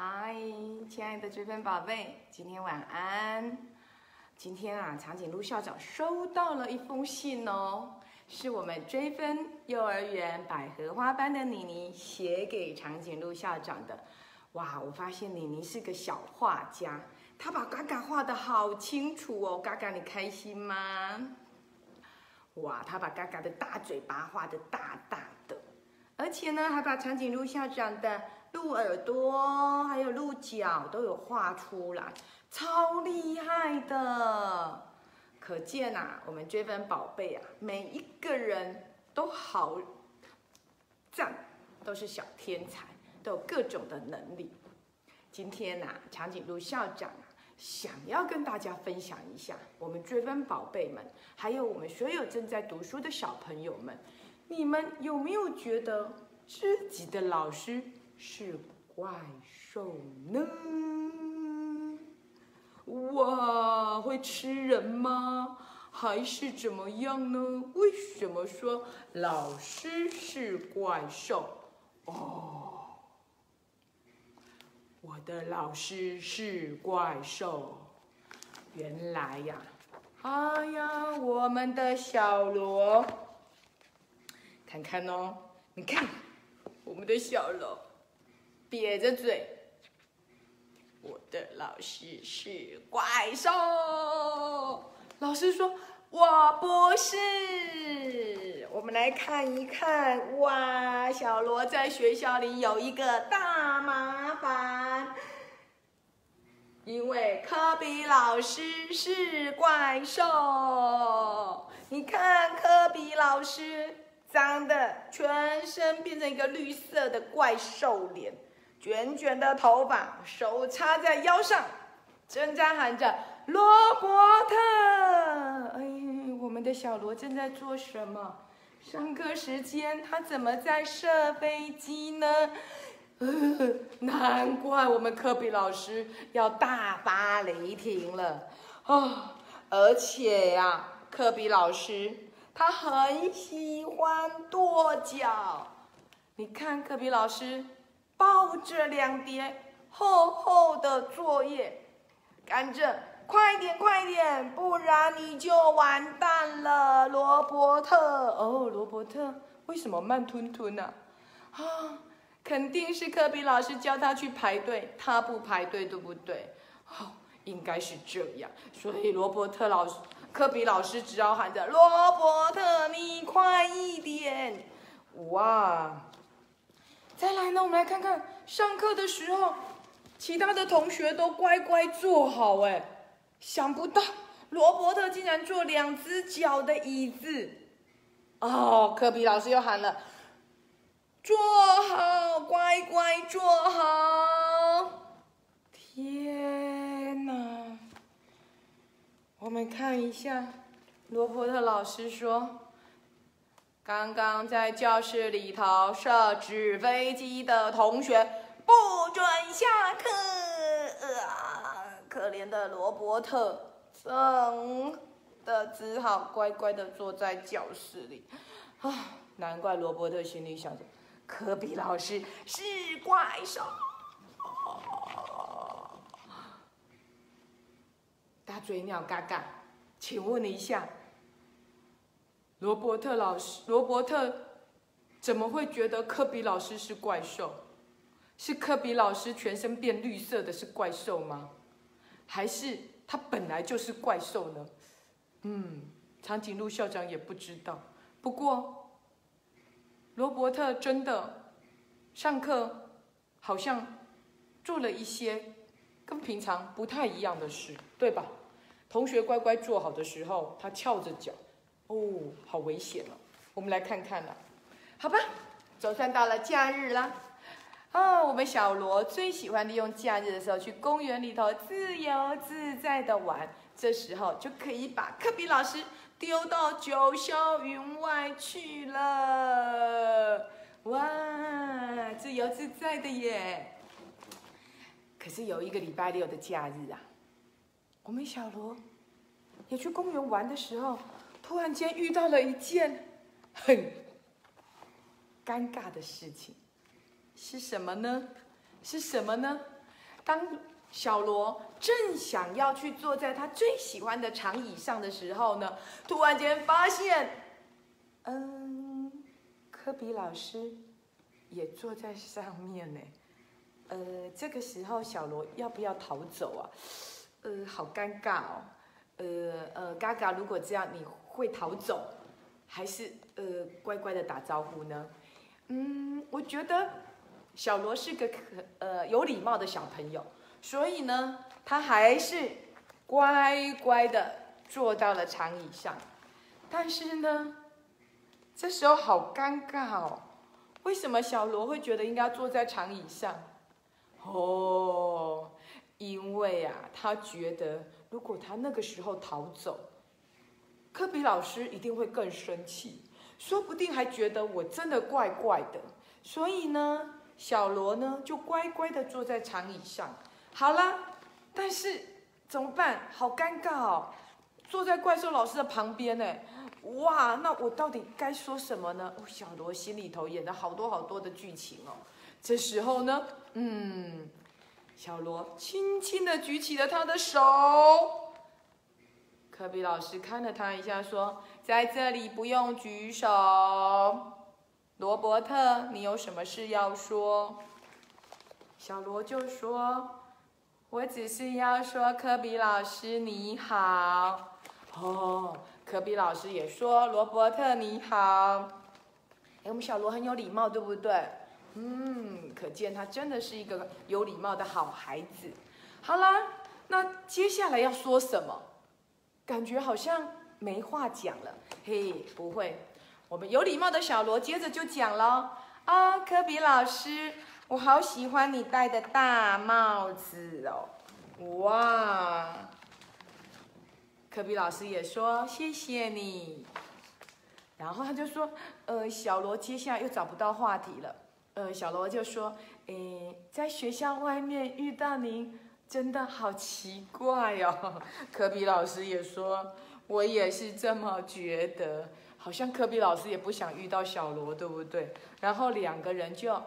嗨，亲爱的追分宝贝，今天晚安。今天啊，长颈鹿校长收到了一封信哦，是我们追分幼儿园百合花班的妮妮写给长颈鹿校长的。哇，我发现妮妮是个小画家，她把嘎嘎画的好清楚哦。嘎嘎，你开心吗？哇，她把嘎嘎的大嘴巴画的大大的，而且呢，还把长颈鹿校长的。鹿耳朵还有鹿角都有画出来，超厉害的！可见啊，我们追分宝贝啊，每一个人都好赞，都是小天才，都有各种的能力。今天呐，长颈鹿校长啊，想要跟大家分享一下，我们追分宝贝们，还有我们所有正在读书的小朋友们，你们有没有觉得自己的老师？是怪兽呢？哇，会吃人吗？还是怎么样呢？为什么说老师是怪兽？哦，我的老师是怪兽。原来呀，哎呀，我们的小罗，看看哦，你看我们的小罗。瘪着嘴，我的老师是怪兽。老师说：“我不是。”我们来看一看，哇，小罗在学校里有一个大麻烦，因为科比老师是怪兽。你看，科比老师长得全身变成一个绿色的怪兽脸。卷卷的头发，手插在腰上，正在喊着“罗伯特”。哎，我们的小罗正在做什么？上课时间，他怎么在射飞机呢？呃，难怪我们科比老师要大发雷霆了啊！而且呀，科比老师他很喜欢跺脚。你看，科比老师。抱着两叠厚厚的作业，赶着快点快点，不然你就完蛋了，罗伯特。哦，罗伯特，为什么慢吞吞呢？啊，肯定是科比老师叫他去排队，他不排队，对不对？哦，应该是这样。所以罗伯特老师、科比老师只好喊着：“罗伯特，你快一点！”哇！再来呢，我们来看看上课的时候，其他的同学都乖乖坐好。哎，想不到罗伯特竟然坐两只脚的椅子。哦，科比老师又喊了：“坐好，乖乖坐好。”天哪！我们看一下，罗伯特老师说。刚刚在教室里头设纸飞机的同学不准下课啊！可怜的罗伯特，真的只好乖乖的坐在教室里。啊，难怪罗伯特心里想着，科比老师是怪兽。大嘴鸟嘎嘎，请问一下。罗伯特老师，罗伯特怎么会觉得科比老师是怪兽？是科比老师全身变绿色的是怪兽吗？还是他本来就是怪兽呢？嗯，长颈鹿校长也不知道。不过，罗伯特真的上课好像做了一些跟平常不太一样的事，对吧？同学乖乖坐好的时候，他翘着脚。哦，好危险哦！我们来看看了，好吧，总算到了假日啦。啊，我们小罗最喜欢利用假日的时候去公园里头自由自在的玩，这时候就可以把科比老师丢到九霄云外去了。哇，自由自在的耶！可是有一个礼拜六的假日啊，我们小罗也去公园玩的时候。突然间遇到了一件很尴尬的事情，是什么呢？是什么呢？当小罗正想要去坐在他最喜欢的长椅上的时候呢，突然间发现，嗯，科比老师也坐在上面呢。呃，这个时候小罗要不要逃走啊？呃，好尴尬哦。呃呃，嘎嘎，如果这样，你会逃走，还是呃乖乖的打招呼呢？嗯，我觉得小罗是个可呃有礼貌的小朋友，所以呢，他还是乖乖的坐到了长椅上。但是呢，这时候好尴尬哦。为什么小罗会觉得应该坐在长椅上？哦，因为啊，他觉得如果他那个时候逃走，科比老师一定会更生气，说不定还觉得我真的怪怪的。所以呢，小罗呢就乖乖的坐在长椅上。好了，但是怎么办？好尴尬哦，坐在怪兽老师的旁边呢。哇，那我到底该说什么呢？小罗心里头演了好多好多的剧情哦。这时候呢，嗯，小罗轻轻的举起了他的手。科比老师看了他一下，说：“在这里不用举手。”罗伯特，你有什么事要说？小罗就说：“我只是要说，科比老师你好。”哦，科比老师也说：“罗伯特你好。”哎，我们小罗很有礼貌，对不对？嗯，可见他真的是一个有礼貌的好孩子。好了，那接下来要说什么？感觉好像没话讲了。嘿，不会，我们有礼貌的小罗接着就讲了。啊，科比老师，我好喜欢你戴的大帽子哦！哇，科比老师也说谢谢你。然后他就说，呃，小罗接下来又找不到话题了。呃，小罗就说：“诶，在学校外面遇到您，真的好奇怪哦。”科比老师也说：“我也是这么觉得，好像科比老师也不想遇到小罗，对不对？”然后两个人就。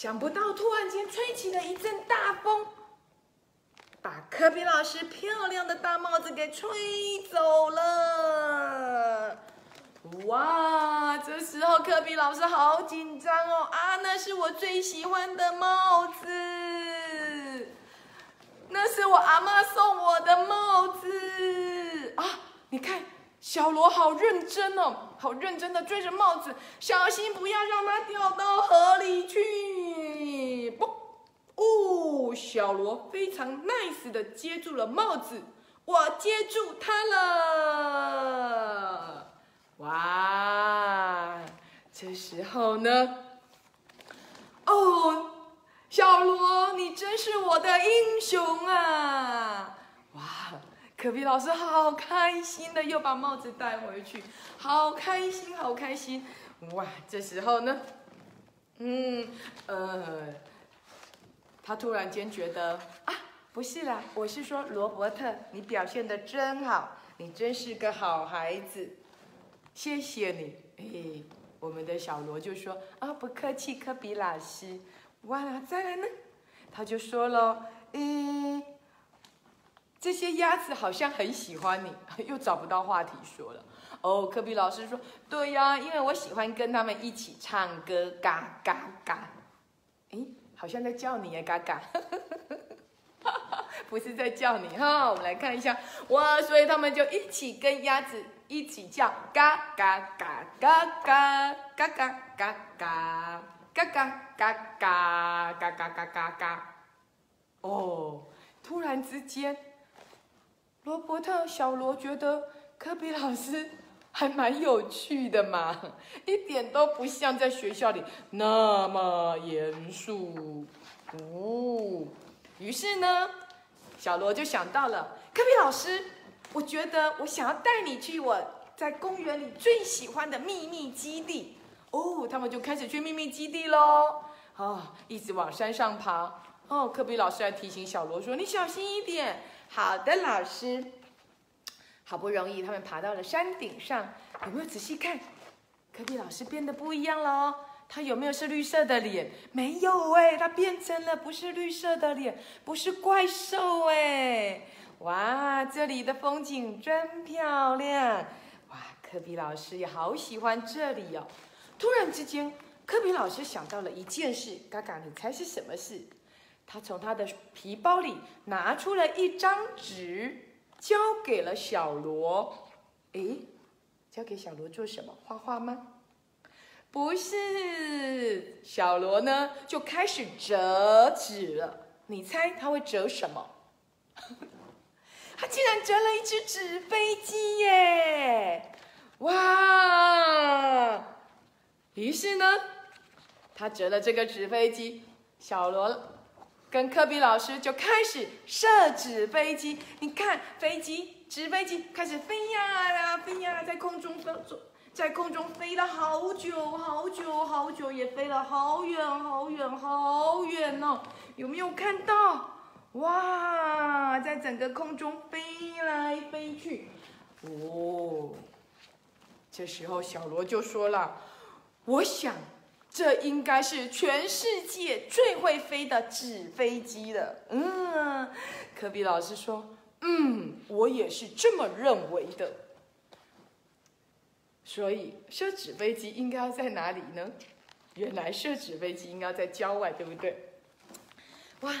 想不到，突然间吹起了一阵大风，把科比老师漂亮的大帽子给吹走了。哇！这时候科比老师好紧张哦啊！那是我最喜欢的帽子，那是我阿妈送我的帽子啊！你看。小罗好认真哦，好认真的追着帽子，小心不要让它掉到河里去。小罗非常 nice 的接住了帽子，我接住他了。哇，这时候呢，哦，小罗，你真是我的英雄啊！哇。可比老师好开心的，又把帽子带回去，好开心，好开心！哇，这时候呢，嗯，呃，他突然间觉得啊，不是啦，我是说罗伯特，你表现的真好，你真是个好孩子，谢谢你。哎，我们的小罗就说啊，不客气，科比老师。哇，再来呢，他就说了，嗯。这些鸭子好像很喜欢你，又找不到话题说了。哦，科比老师说：“对呀，因为我喜欢跟他们一起唱歌，嘎嘎嘎。”诶，好像在叫你耶，嘎嘎，不是在叫你哈。我们来看一下，哇，所以他们就一起跟鸭子一起叫，嘎嘎嘎嘎嘎嘎嘎嘎嘎嘎嘎嘎嘎嘎嘎嘎嘎。哦，突然之间。罗伯特、小罗觉得科比老师 还蛮有趣的嘛，一点都不像在学校里那么严肃。哦，于是呢，小罗就想到了科比老师，我觉得我想要带你去我在公园里最喜欢的秘密基地。哦，他们就开始去秘密基地喽。啊，一直往山上爬。哦，科比老师还提醒小罗说：“你小心一点。”好的，老师。好不容易他们爬到了山顶上，有没有仔细看？科比老师变得不一样了哦。他有没有是绿色的脸？没有哎，他变成了不是绿色的脸，不是怪兽哎。哇，这里的风景真漂亮！哇，科比老师也好喜欢这里哦。突然之间，科比老师想到了一件事，嘎嘎，你猜是什么事？他从他的皮包里拿出了一张纸，交给了小罗。诶，交给小罗做什么？画画吗？不是，小罗呢就开始折纸了。你猜他会折什么？他竟然折了一只纸飞机耶！哇！于是呢，他折了这个纸飞机，小罗跟科比老师就开始设纸飞机。你看，飞机纸飞机开始飞呀呀飞呀，在空中飞，在空中飞了好久好久好久，也飞了好远好远好远哦！有没有看到？哇，在整个空中飞来飞去，哦，这时候小罗就说了：“我想，这应该是全世界最会飞的纸飞机了。”嗯，科比老师说：“嗯，我也是这么认为的。”所以，设纸飞机应该要在哪里呢？原来设纸飞机应该在郊外，对不对？哇！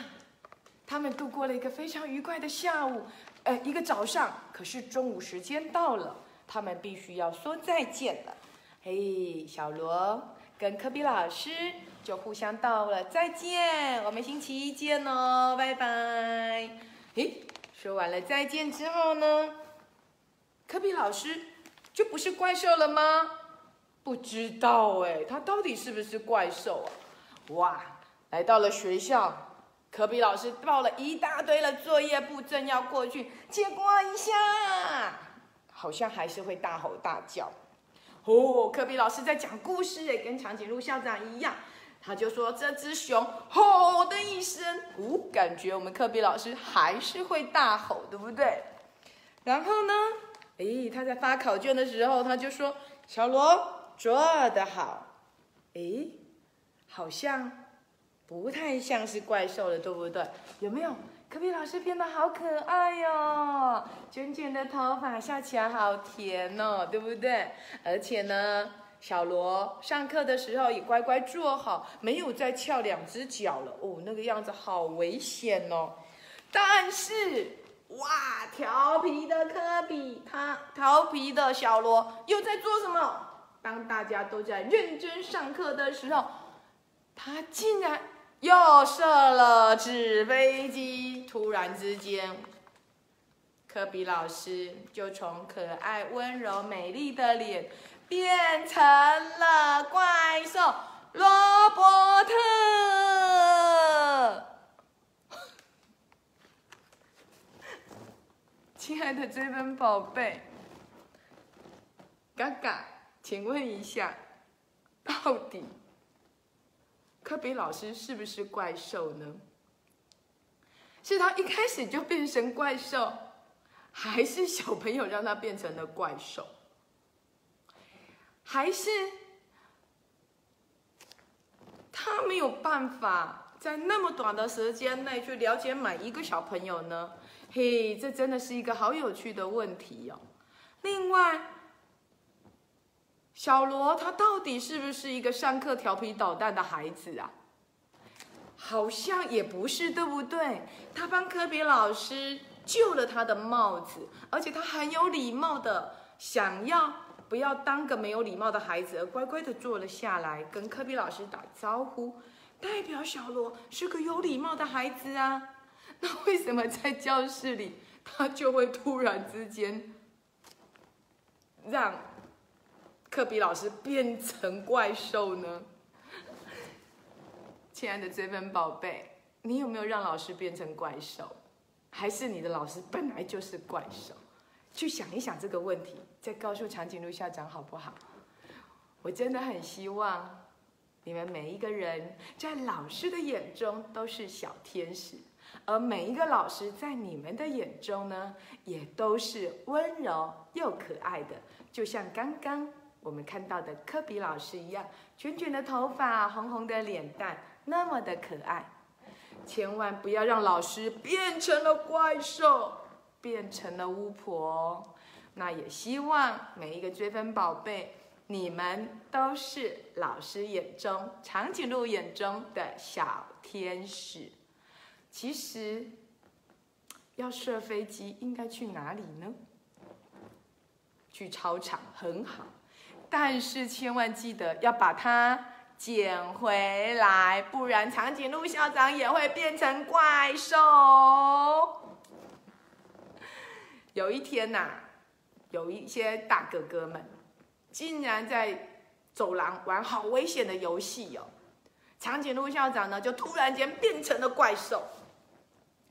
他们度过了一个非常愉快的下午，呃，一个早上。可是中午时间到了，他们必须要说再见了。嘿，小罗跟科比老师就互相道了再见，我们星期一见哦，拜拜。嘿，说完了再见之后呢，科比老师就不是怪兽了吗？不知道哎，他到底是不是怪兽啊？哇，来到了学校。科比老师抱了一大堆的作业簿，正要过去，结果一下，好像还是会大吼大叫。哦，科比老师在讲故事，也跟长颈鹿校长一样，他就说这只熊吼的一声，哦，感觉我们科比老师还是会大吼，对不对？然后呢，诶，他在发考卷的时候，他就说小罗做得好，诶，好像。不太像是怪兽了，对不对？有没有？科比老师变得好可爱哟，卷卷的头发笑起来好甜哦，对不对？而且呢，小罗上课的时候也乖乖坐好，没有再翘两只脚了哦，那个样子好危险哦。但是，哇，调皮的科比，他调皮的小罗又在做什么？当大家都在认真上课的时候，他竟然。又射了纸飞机，突然之间，科比老师就从可爱、温柔、美丽的脸变成了怪兽罗伯特。亲爱的追分宝贝，嘎嘎，请问一下，到底？科比老师是不是怪兽呢？是他一开始就变成怪兽，还是小朋友让他变成了怪兽？还是他没有办法在那么短的时间内去了解每一个小朋友呢？嘿，这真的是一个好有趣的问题哦。另外。小罗他到底是不是一个上课调皮捣蛋的孩子啊？好像也不是，对不对？他帮科比老师救了他的帽子，而且他很有礼貌的想要不要当个没有礼貌的孩子，而乖乖的坐了下来，跟科比老师打招呼，代表小罗是个有礼貌的孩子啊。那为什么在教室里他就会突然之间让？科比老师变成怪兽呢？亲爱的追分宝贝，你有没有让老师变成怪兽？还是你的老师本来就是怪兽？去想一想这个问题，再告诉长颈鹿校长好不好？我真的很希望你们每一个人在老师的眼中都是小天使，而每一个老师在你们的眼中呢，也都是温柔又可爱的，就像刚刚我们看到的科比老师一样，卷卷的头发，红红的脸蛋，那么的可爱。千万不要让老师变成了怪兽，变成了巫婆。那也希望每一个追分宝贝。你们都是老师眼中、长颈鹿眼中的小天使。其实，要射飞机应该去哪里呢？去操场很好，但是千万记得要把它捡回来，不然长颈鹿校长也会变成怪兽。有一天呐，有一些大哥哥们。竟然在走廊玩好危险的游戏哦！长颈鹿校长呢，就突然间变成了怪兽，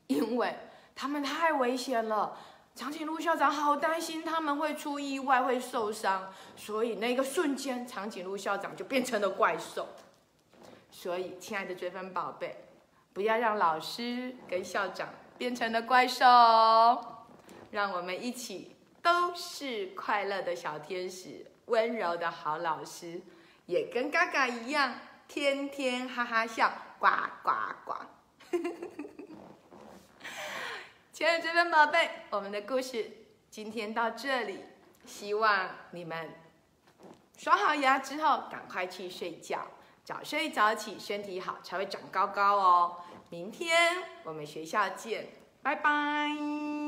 因为他们太危险了。长颈鹿校长好担心他们会出意外会受伤，所以那个瞬间，长颈鹿校长就变成了怪兽。所以，亲爱的追分宝贝，不要让老师跟校长变成了怪兽，让我们一起都是快乐的小天使。温柔的好老师，也跟嘎嘎一样，天天哈哈笑，呱呱呱。亲爱的追分宝贝，我们的故事今天到这里，希望你们刷好牙之后赶快去睡觉，早睡早起，身体好才会长高高哦。明天我们学校见，拜拜。